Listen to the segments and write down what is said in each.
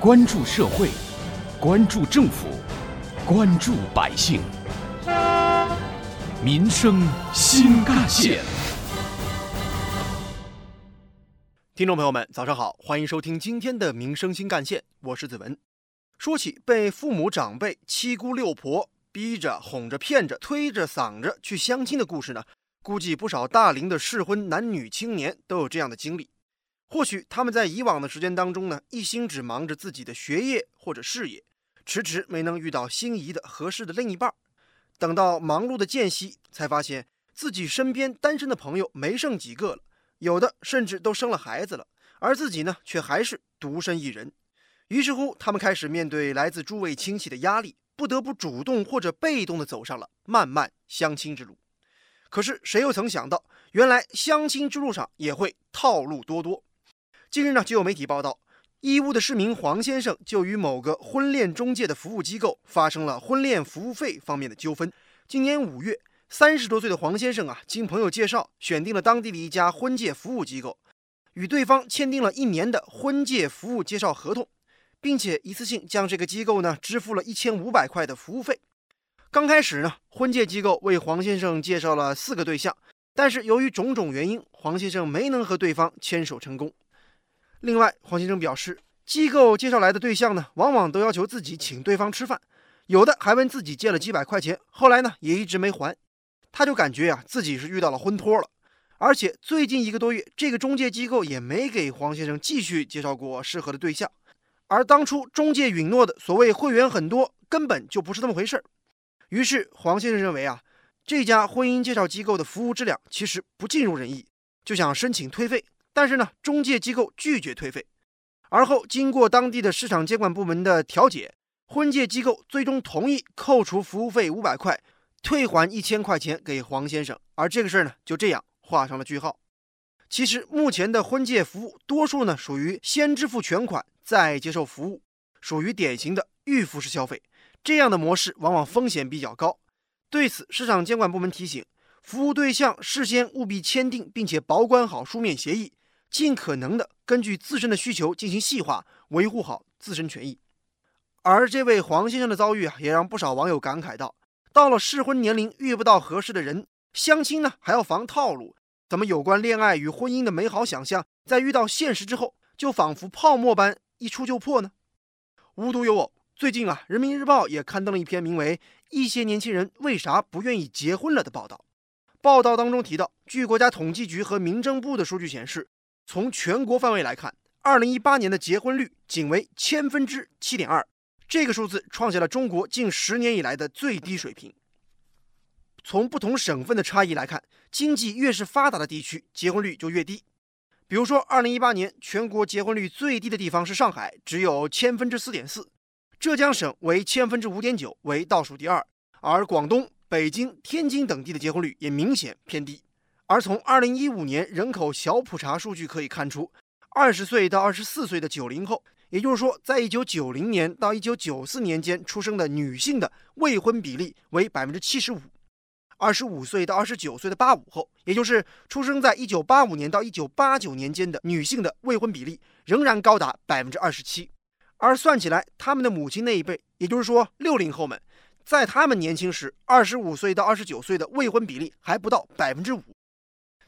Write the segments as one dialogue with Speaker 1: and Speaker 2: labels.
Speaker 1: 关注社会，关注政府，关注百姓，民生新干线。
Speaker 2: 听众朋友们，早上好，欢迎收听今天的《民生新干线》，我是子文。说起被父母长辈、七姑六婆逼着、哄着、骗着、推着、搡着去相亲的故事呢，估计不少大龄的适婚男女青年都有这样的经历。或许他们在以往的时间当中呢，一心只忙着自己的学业或者事业，迟迟没能遇到心仪的合适的另一半。等到忙碌的间隙，才发现自己身边单身的朋友没剩几个了，有的甚至都生了孩子了，而自己呢，却还是独身一人。于是乎，他们开始面对来自诸位亲戚的压力，不得不主动或者被动地走上了漫漫相亲之路。可是谁又曾想到，原来相亲之路上也会套路多多。近日呢，就有媒体报道，义乌的市民黄先生就与某个婚恋中介的服务机构发生了婚恋服务费方面的纠纷。今年五月，三十多岁的黄先生啊，经朋友介绍，选定了当地的一家婚介服务机构，与对方签订了一年的婚介服务介绍合同，并且一次性将这个机构呢支付了一千五百块的服务费。刚开始呢，婚介机构为黄先生介绍了四个对象，但是由于种种原因，黄先生没能和对方牵手成功。另外，黄先生表示，机构介绍来的对象呢，往往都要求自己请对方吃饭，有的还问自己借了几百块钱，后来呢也一直没还，他就感觉呀自己是遇到了婚托了。而且最近一个多月，这个中介机构也没给黄先生继续介绍过适合的对象，而当初中介允诺的所谓会员很多，根本就不是那么回事儿。于是黄先生认为啊，这家婚姻介绍机构的服务质量其实不尽如人意，就想申请退费。但是呢，中介机构拒绝退费，而后经过当地的市场监管部门的调解，婚介机构最终同意扣除服务费五百块，退还一千块钱给黄先生。而这个事儿呢，就这样画上了句号。其实目前的婚介服务，多数呢属于先支付全款再接受服务，属于典型的预付式消费。这样的模式往往风险比较高。对此，市场监管部门提醒，服务对象事先务必签订并且保管好书面协议。尽可能的根据自身的需求进行细化，维护好自身权益。而这位黄先生的遭遇啊，也让不少网友感慨到：到了适婚年龄遇不到合适的人，相亲呢还要防套路。怎么有关恋爱与婚姻的美好想象，在遇到现实之后，就仿佛泡沫般一触就破呢？无独有偶，最近啊，《人民日报》也刊登了一篇名为《一些年轻人为啥不愿意结婚了》的报道。报道当中提到，据国家统计局和民政部的数据显示。从全国范围来看，二零一八年的结婚率仅为千分之七点二，这个数字创下了中国近十年以来的最低水平。从不同省份的差异来看，经济越是发达的地区，结婚率就越低。比如说，二零一八年全国结婚率最低的地方是上海，只有千分之四点四；浙江省为千分之五点九，为倒数第二；而广东、北京、天津等地的结婚率也明显偏低。而从二零一五年人口小普查数据可以看出，二十岁到二十四岁的九零后，也就是说，在一九九零年到一九九四年间出生的女性的未婚比例为百分之七十五；二十五岁到二十九岁的八五后，也就是出生在一九八五年到一九八九年间的女性的未婚比例仍然高达百分之二十七。而算起来，他们的母亲那一辈，也就是说六零后们，在他们年轻时，二十五岁到二十九岁的未婚比例还不到百分之五。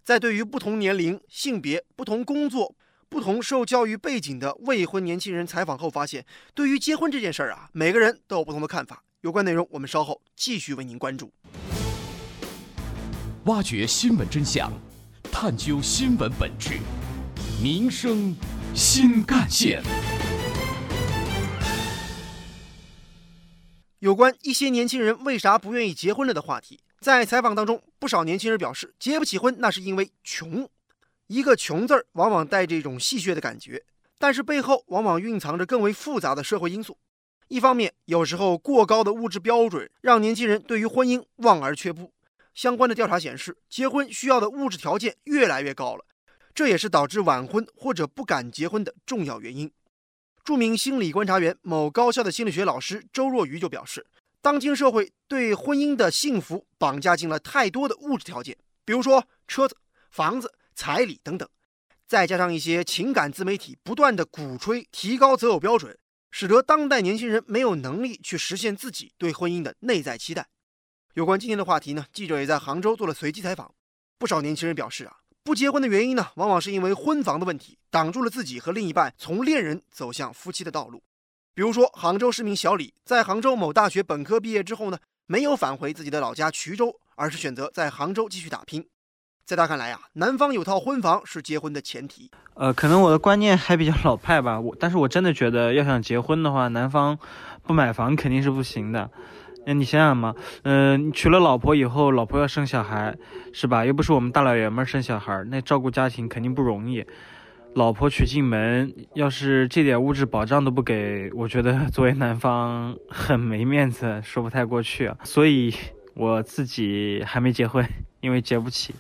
Speaker 2: 在对于不同年龄、性别、不同工作、不同受教育背景的未婚年轻人采访后发现，对于结婚这件事儿啊，每个人都有不同的看法。有关内容，我们稍后继续为您关注。
Speaker 1: 挖掘新闻真相，探究新闻本质，民生新干线。
Speaker 2: 有关一些年轻人为啥不愿意结婚了的话题。在采访当中，不少年轻人表示，结不起婚那是因为穷。一个“穷”字儿，往往带着一种戏谑的感觉，但是背后往往蕴藏着更为复杂的社会因素。一方面，有时候过高的物质标准让年轻人对于婚姻望而却步。相关的调查显示，结婚需要的物质条件越来越高了，这也是导致晚婚或者不敢结婚的重要原因。著名心理观察员、某高校的心理学老师周若愚就表示。当今社会对婚姻的幸福绑架进了太多的物质条件，比如说车子、房子、彩礼等等，再加上一些情感自媒体不断的鼓吹提高择偶标准，使得当代年轻人没有能力去实现自己对婚姻的内在期待。有关今天的话题呢，记者也在杭州做了随机采访。不少年轻人表示啊，不结婚的原因呢，往往是因为婚房的问题，挡住了自己和另一半从恋人走向夫妻的道路。比如说，杭州市民小李在杭州某大学本科毕业之后呢，没有返回自己的老家衢州，而是选择在杭州继续打拼。在他看来啊，男方有套婚房是结婚的前提。
Speaker 3: 呃，可能我的观念还比较老派吧，我但是我真的觉得要想结婚的话，男方不买房肯定是不行的。那，你想想嘛，嗯，娶了老婆以后，老婆要生小孩，是吧？又不是我们大老爷们儿生小孩，那照顾家庭肯定不容易。老婆娶进门，要是这点物质保障都不给，我觉得作为男方很没面子，说不太过去啊。所以我自己还没结婚，因为结不起。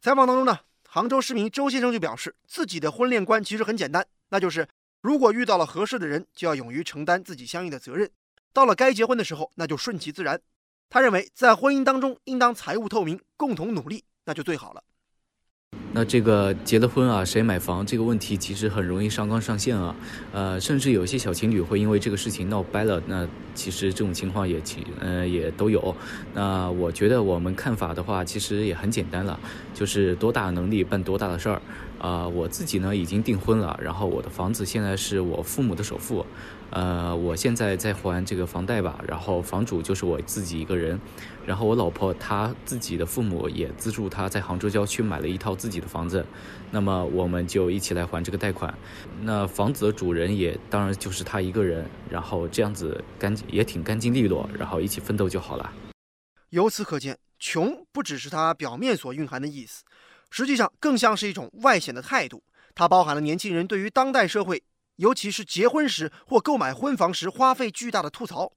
Speaker 2: 采访当中呢，杭州市民周先生就表示，自己的婚恋观其实很简单，那就是如果遇到了合适的人，就要勇于承担自己相应的责任。到了该结婚的时候，那就顺其自然。他认为，在婚姻当中应当财务透明，共同努力，那就最好了。
Speaker 4: 那这个结了婚啊，谁买房这个问题其实很容易上纲上线啊，呃，甚至有一些小情侣会因为这个事情闹掰了。那其实这种情况也其呃也都有。那我觉得我们看法的话，其实也很简单了，就是多大能力办多大的事儿。啊，我自己呢已经订婚了，然后我的房子现在是我父母的首付，呃，我现在在还这个房贷吧，然后房主就是我自己一个人，然后我老婆她自己的父母也资助她在杭州郊区买了一套自己的房子，那么我们就一起来还这个贷款，那房子的主人也当然就是他一个人，然后这样子干也挺干净利落，然后一起奋斗就好了。
Speaker 2: 由此可见，穷不只是它表面所蕴含的意思。实际上更像是一种外显的态度，它包含了年轻人对于当代社会，尤其是结婚时或购买婚房时花费巨大的吐槽。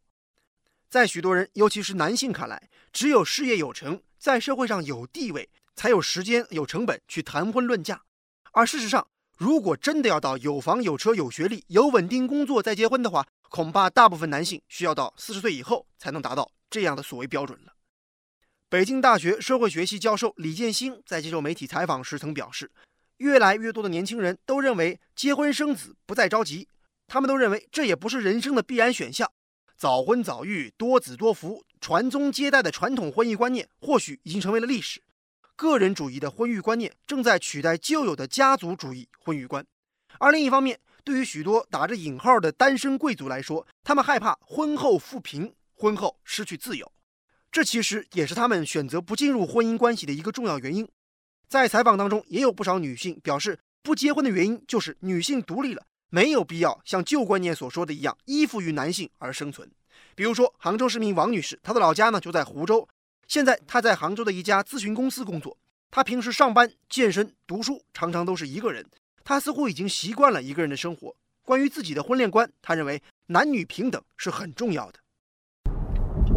Speaker 2: 在许多人，尤其是男性看来，只有事业有成，在社会上有地位，才有时间、有成本去谈婚论嫁。而事实上，如果真的要到有房有车有学历有稳定工作再结婚的话，恐怕大部分男性需要到四十岁以后才能达到这样的所谓标准了。北京大学社会学系教授李建新在接受媒体采访时曾表示，越来越多的年轻人都认为结婚生子不再着急，他们都认为这也不是人生的必然选项。早婚早育、多子多福、传宗接代的传统婚姻观念或许已经成为了历史，个人主义的婚育观念正在取代旧有的家族主义婚育观。而另一方面，对于许多打着引号的单身贵族来说，他们害怕婚后富贫，婚后失去自由。这其实也是他们选择不进入婚姻关系的一个重要原因。在采访当中，也有不少女性表示，不结婚的原因就是女性独立了，没有必要像旧观念所说的一样依附于男性而生存。比如说，杭州市民王女士，她的老家呢就在湖州，现在她在杭州的一家咨询公司工作。她平时上班、健身、读书，常常都是一个人。她似乎已经习惯了一个人的生活。关于自己的婚恋观，她认为男女平等是很重要的。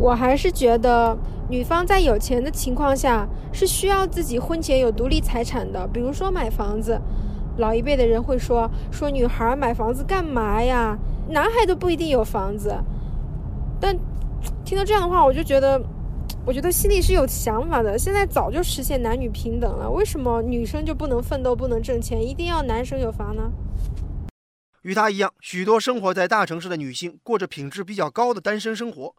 Speaker 5: 我还是觉得，女方在有钱的情况下是需要自己婚前有独立财产的，比如说买房子。老一辈的人会说，说女孩买房子干嘛呀？男孩都不一定有房子。但听到这样的话，我就觉得，我觉得心里是有想法的。现在早就实现男女平等了，为什么女生就不能奋斗、不能挣钱，一定要男生有房呢？
Speaker 2: 与他一样，许多生活在大城市的女性过着品质比较高的单身生活。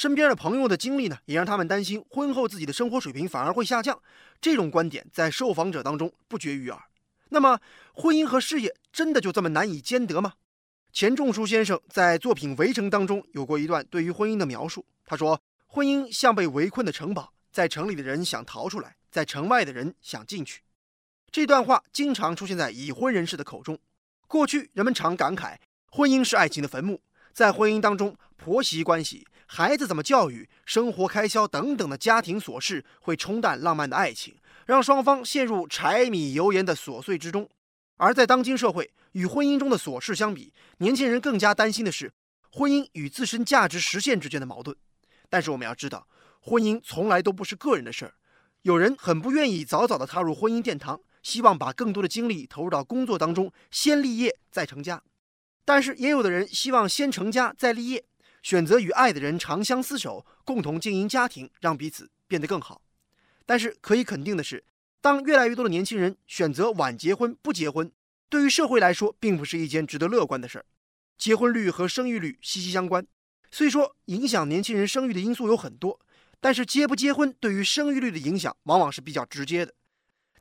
Speaker 2: 身边的朋友的经历呢，也让他们担心婚后自己的生活水平反而会下降。这种观点在受访者当中不绝于耳。那么，婚姻和事业真的就这么难以兼得吗？钱钟书先生在作品《围城》当中有过一段对于婚姻的描述。他说：“婚姻像被围困的城堡，在城里的人想逃出来，在城外的人想进去。”这段话经常出现在已婚人士的口中。过去人们常感慨，婚姻是爱情的坟墓，在婚姻当中，婆媳关系。孩子怎么教育、生活开销等等的家庭琐事，会冲淡浪漫的爱情，让双方陷入柴米油盐的琐碎之中。而在当今社会，与婚姻中的琐事相比，年轻人更加担心的是婚姻与自身价值实现之间的矛盾。但是我们要知道，婚姻从来都不是个人的事儿。有人很不愿意早早的踏入婚姻殿堂，希望把更多的精力投入到工作当中，先立业再成家。但是也有的人希望先成家再立业。选择与爱的人长相厮守，共同经营家庭，让彼此变得更好。但是可以肯定的是，当越来越多的年轻人选择晚结婚、不结婚，对于社会来说，并不是一件值得乐观的事儿。结婚率和生育率息息相关。虽说影响年轻人生育的因素有很多，但是结不结婚对于生育率的影响往往是比较直接的。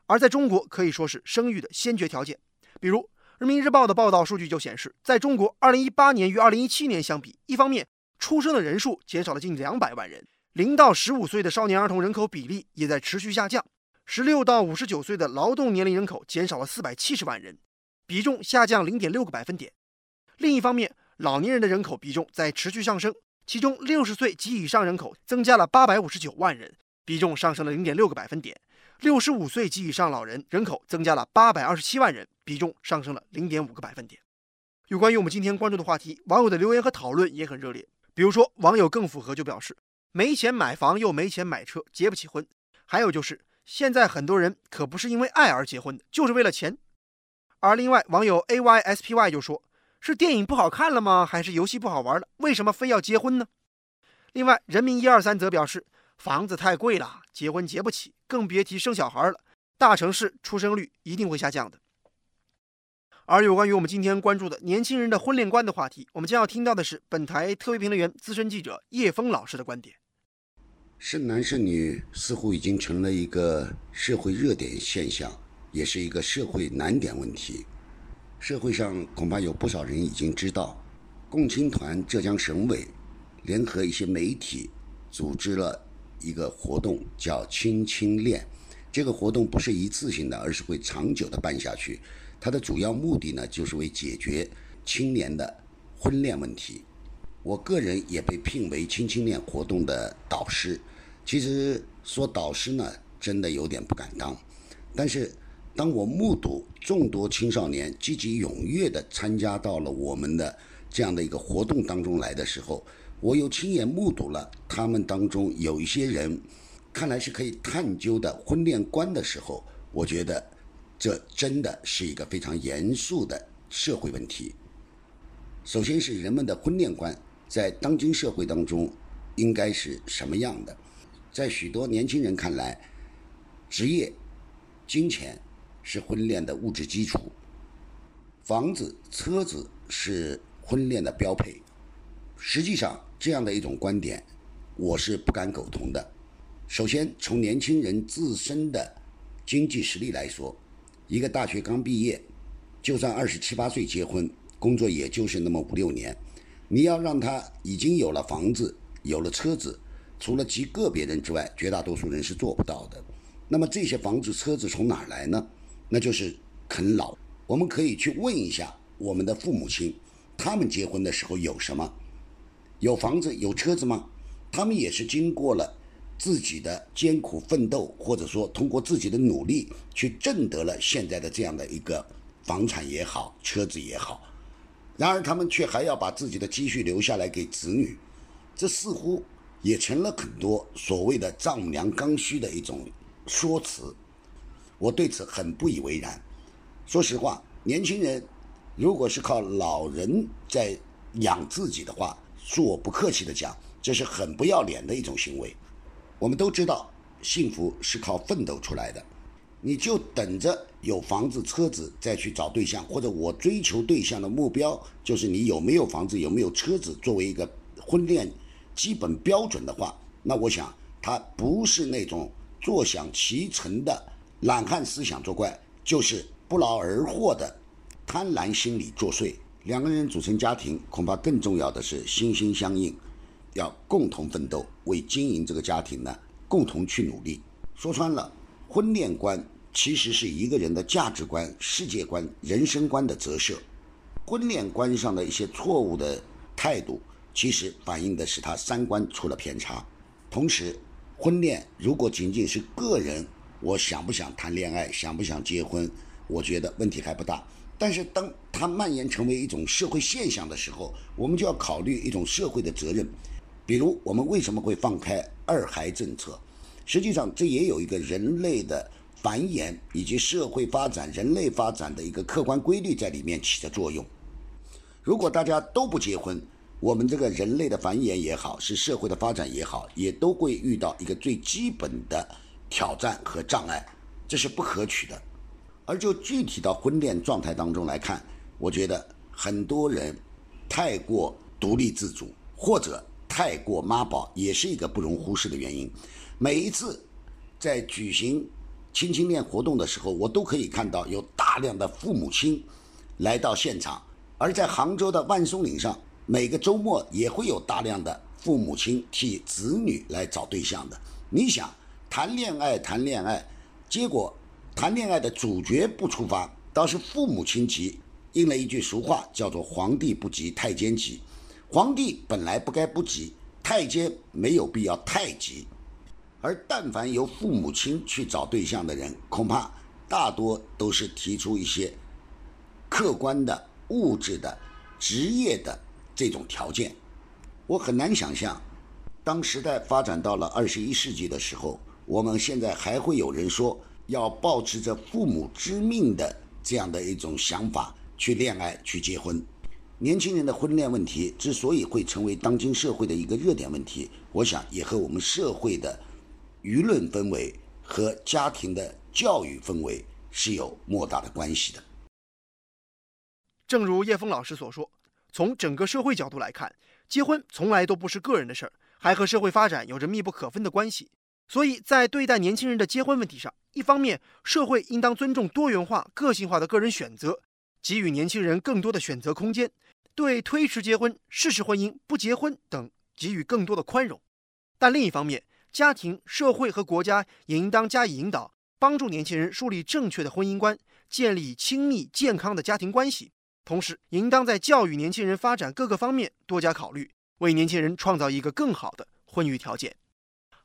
Speaker 2: 而在中国可以说是生育的先决条件。比如《人民日报》的报道数据就显示，在中国2018年与2017年相比，一方面出生的人数减少了近两百万人，零到十五岁的少年儿童人口比例也在持续下降，十六到五十九岁的劳动年龄人口减少了四百七十万人，比重下降零点六个百分点。另一方面，老年人的人口比重在持续上升，其中六十岁及以上人口增加了八百五十九万人，比重上升了零点六个百分点；六十五岁及以上老人人口增加了八百二十七万人，比重上升了零点五个百分点。有关于我们今天关注的话题，网友的留言和讨论也很热烈。比如说，网友更符合就表示，没钱买房又没钱买车，结不起婚；还有就是，现在很多人可不是因为爱而结婚的，就是为了钱。而另外，网友 A Y S P Y 就说。是电影不好看了吗？还是游戏不好玩了？为什么非要结婚呢？另外，人民一二三则表示，房子太贵了，结婚结不起，更别提生小孩了。大城市出生率一定会下降的。而有关于我们今天关注的年轻人的婚恋观的话题，我们将要听到的是本台特别评论员、资深记者叶峰老师的观点。
Speaker 6: 剩男剩女似乎已经成了一个社会热点现象，也是一个社会难点问题。社会上恐怕有不少人已经知道，共青团浙江省委联合一些媒体组织了一个活动，叫“青青恋”。这个活动不是一次性的，而是会长久的办下去。它的主要目的呢，就是为解决青年的婚恋问题。我个人也被聘为“青青恋”活动的导师。其实说导师呢，真的有点不敢当，但是。当我目睹众多青少年积极踊跃地参加到了我们的这样的一个活动当中来的时候，我又亲眼目睹了他们当中有一些人看来是可以探究的婚恋观的时候，我觉得这真的是一个非常严肃的社会问题。首先是人们的婚恋观在当今社会当中应该是什么样的？在许多年轻人看来，职业、金钱。是婚恋的物质基础，房子、车子是婚恋的标配。实际上，这样的一种观点，我是不敢苟同的。首先，从年轻人自身的经济实力来说，一个大学刚毕业，就算二十七八岁结婚，工作也就是那么五六年。你要让他已经有了房子、有了车子，除了极个别人之外，绝大多数人是做不到的。那么这些房子、车子从哪儿来呢？那就是啃老。我们可以去问一下我们的父母亲，他们结婚的时候有什么？有房子有车子吗？他们也是经过了自己的艰苦奋斗，或者说通过自己的努力去挣得了现在的这样的一个房产也好，车子也好。然而他们却还要把自己的积蓄留下来给子女，这似乎也成了很多所谓的丈母娘刚需的一种说辞。我对此很不以为然。说实话，年轻人如果是靠老人在养自己的话，恕我不客气的讲，这是很不要脸的一种行为。我们都知道，幸福是靠奋斗出来的。你就等着有房子、车子再去找对象，或者我追求对象的目标就是你有没有房子、有没有车子作为一个婚恋基本标准的话，那我想他不是那种坐享其成的。懒汉思想作怪，就是不劳而获的贪婪心理作祟。两个人组成家庭，恐怕更重要的是心心相印，要共同奋斗，为经营这个家庭呢，共同去努力。说穿了，婚恋观其实是一个人的价值观、世界观、人生观的折射。婚恋观上的一些错误的态度，其实反映的是他三观出了偏差。同时，婚恋如果仅仅是个人，我想不想谈恋爱，想不想结婚？我觉得问题还不大。但是当它蔓延成为一种社会现象的时候，我们就要考虑一种社会的责任。比如，我们为什么会放开二孩政策？实际上，这也有一个人类的繁衍以及社会发展、人类发展的一个客观规律在里面起着作用。如果大家都不结婚，我们这个人类的繁衍也好，是社会的发展也好，也都会遇到一个最基本的。挑战和障碍，这是不可取的。而就具体到婚恋状态当中来看，我觉得很多人太过独立自主，或者太过妈宝，也是一个不容忽视的原因。每一次在举行亲亲恋活动的时候，我都可以看到有大量的父母亲来到现场，而在杭州的万松岭上，每个周末也会有大量的父母亲替子女来找对象的。你想谈恋爱，谈恋爱，结果谈恋爱的主角不出发，倒是父母亲急。应了一句俗话，叫做“皇帝不急太监急”。皇帝本来不该不急，太监没有必要太急。而但凡由父母亲去找对象的人，恐怕大多都是提出一些客观的、物质的、职业的这种条件。我很难想象，当时代发展到了二十一世纪的时候，我们现在还会有人说要保持着父母之命的这样的一种想法。去恋爱，去结婚，年轻人的婚恋问题之所以会成为当今社会的一个热点问题，我想也和我们社会的舆论氛围和家庭的教育氛围是有莫大的关系的。
Speaker 2: 正如叶峰老师所说，从整个社会角度来看，结婚从来都不是个人的事儿，还和社会发展有着密不可分的关系。所以在对待年轻人的结婚问题上，一方面，社会应当尊重多元化、个性化的个人选择。给予年轻人更多的选择空间，对推迟结婚、事实婚姻、不结婚等给予更多的宽容。但另一方面，家庭、社会和国家也应当加以引导，帮助年轻人树立正确的婚姻观，建立亲密健康的家庭关系。同时，应当在教育年轻人发展各个方面多加考虑，为年轻人创造一个更好的婚育条件。